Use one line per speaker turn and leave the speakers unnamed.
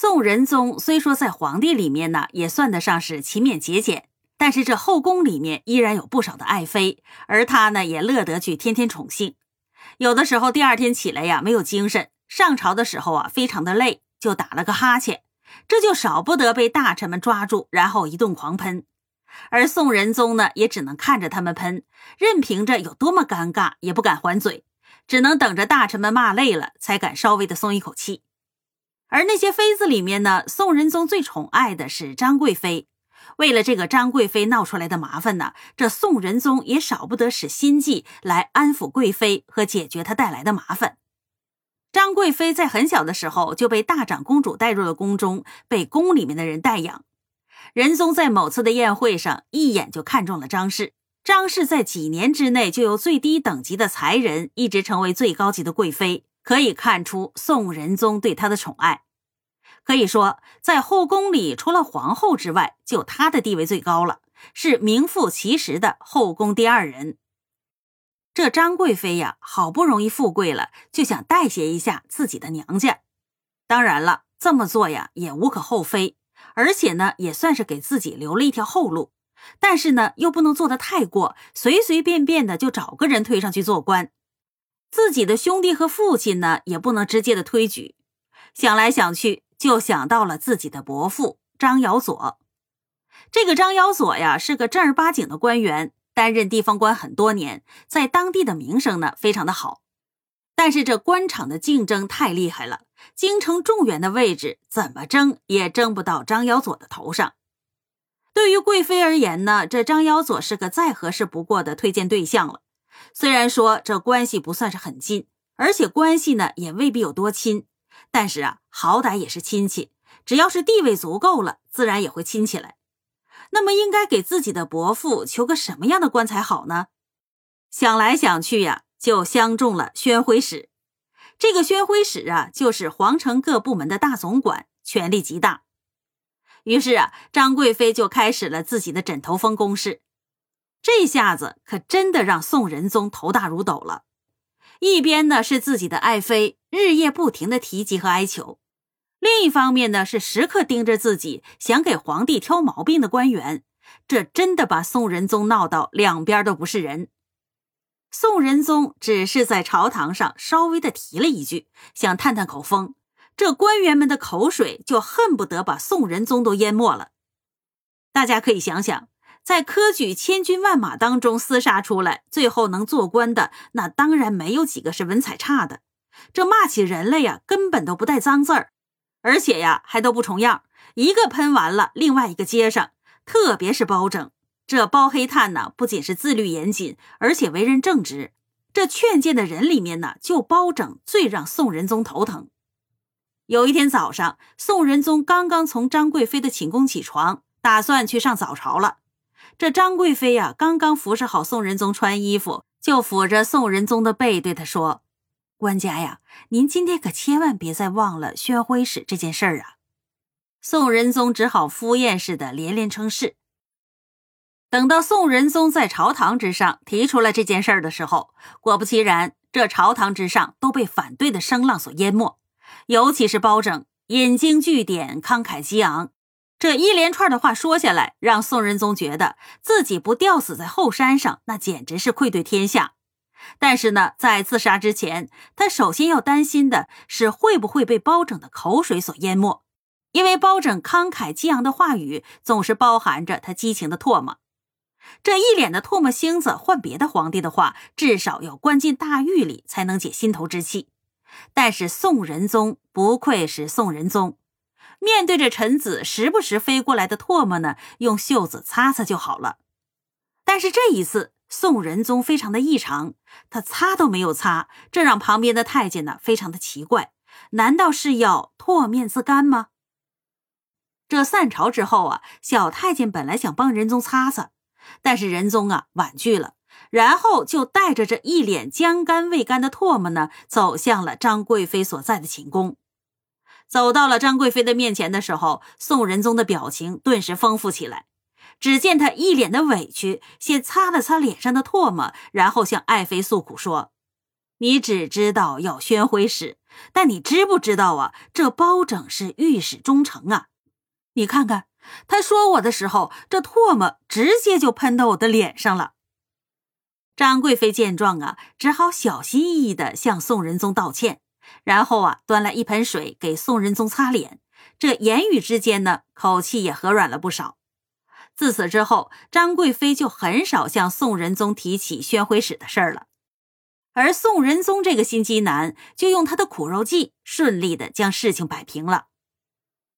宋仁宗虽说在皇帝里面呢，也算得上是勤勉节俭，但是这后宫里面依然有不少的爱妃，而他呢也乐得去天天宠幸。有的时候第二天起来呀没有精神，上朝的时候啊非常的累，就打了个哈欠，这就少不得被大臣们抓住，然后一顿狂喷。而宋仁宗呢也只能看着他们喷，任凭着有多么尴尬也不敢还嘴，只能等着大臣们骂累了才敢稍微的松一口气。而那些妃子里面呢，宋仁宗最宠爱的是张贵妃。为了这个张贵妃闹出来的麻烦呢，这宋仁宗也少不得使心计来安抚贵妃和解决她带来的麻烦。张贵妃在很小的时候就被大长公主带入了宫中，被宫里面的人代养。仁宗在某次的宴会上一眼就看中了张氏，张氏在几年之内就由最低等级的才人一直成为最高级的贵妃。可以看出宋仁宗对她的宠爱，可以说在后宫里，除了皇后之外，就她的地位最高了，是名副其实的后宫第二人。这张贵妃呀，好不容易富贵了，就想代谢一下自己的娘家。当然了，这么做呀也无可厚非，而且呢，也算是给自己留了一条后路。但是呢，又不能做得太过，随随便便的就找个人推上去做官。自己的兄弟和父亲呢，也不能直接的推举。想来想去，就想到了自己的伯父张尧佐。这个张尧佐呀，是个正儿八经的官员，担任地方官很多年，在当地的名声呢非常的好。但是这官场的竞争太厉害了，京城状元的位置怎么争也争不到张尧佐的头上。对于贵妃而言呢，这张尧佐是个再合适不过的推荐对象了。虽然说这关系不算是很近，而且关系呢也未必有多亲，但是啊，好歹也是亲戚。只要是地位足够了，自然也会亲起来。那么，应该给自己的伯父求个什么样的官才好呢？想来想去呀，就相中了宣徽使。这个宣徽使啊，就是皇城各部门的大总管，权力极大。于是啊，张贵妃就开始了自己的枕头风攻势。这下子可真的让宋仁宗头大如斗了。一边呢是自己的爱妃日夜不停的提及和哀求，另一方面呢是时刻盯着自己想给皇帝挑毛病的官员。这真的把宋仁宗闹到两边都不是人。宋仁宗只是在朝堂上稍微的提了一句，想探探口风，这官员们的口水就恨不得把宋仁宗都淹没了。大家可以想想。在科举千军万马当中厮杀出来，最后能做官的，那当然没有几个是文采差的。这骂起人来呀，根本都不带脏字儿，而且呀，还都不重样，一个喷完了，另外一个接上。特别是包拯，这包黑炭呢，不仅是自律严谨，而且为人正直。这劝谏的人里面呢，就包拯最让宋仁宗头疼。有一天早上，宋仁宗刚刚从张贵妃的寝宫起床，打算去上早朝了。这张贵妃呀，刚刚服侍好宋仁宗穿衣服，就抚着宋仁宗的背，对他说：“官家呀，您今天可千万别再忘了宣徽使这件事儿啊！”宋仁宗只好敷衍似的连连称是。等到宋仁宗在朝堂之上提出了这件事儿的时候，果不其然，这朝堂之上都被反对的声浪所淹没，尤其是包拯，引经据典，慷慨激昂。这一连串的话说下来，让宋仁宗觉得自己不吊死在后山上，那简直是愧对天下。但是呢，在自杀之前，他首先要担心的是会不会被包拯的口水所淹没，因为包拯慷慨激昂的话语总是包含着他激情的唾沫。这一脸的唾沫星子，换别的皇帝的话，至少要关进大狱里才能解心头之气。但是宋仁宗不愧是宋仁宗。面对着臣子时不时飞过来的唾沫呢，用袖子擦擦就好了。但是这一次，宋仁宗非常的异常，他擦都没有擦，这让旁边的太监呢非常的奇怪。难道是要唾面自干吗？这散朝之后啊，小太监本来想帮仁宗擦擦，但是仁宗啊婉拒了，然后就带着这一脸将干未干的唾沫呢，走向了张贵妃所在的寝宫。走到了张贵妃的面前的时候，宋仁宗的表情顿时丰富起来。只见他一脸的委屈，先擦了擦脸上的唾沫，然后向爱妃诉苦说：“你只知道要宣徽使，但你知不知道啊？这包拯是御史中丞啊！你看看，他说我的时候，这唾沫直接就喷到我的脸上了。张贵妃见状啊，只好小心翼翼地向宋仁宗道歉，然后啊，端来一盆水给宋仁宗擦脸。这言语之间呢，口气也和软了不少。自此之后，张贵妃就很少向宋仁宗提起宣徽使的事儿了。而宋仁宗这个心机男，就用他的苦肉计，顺利的将事情摆平了。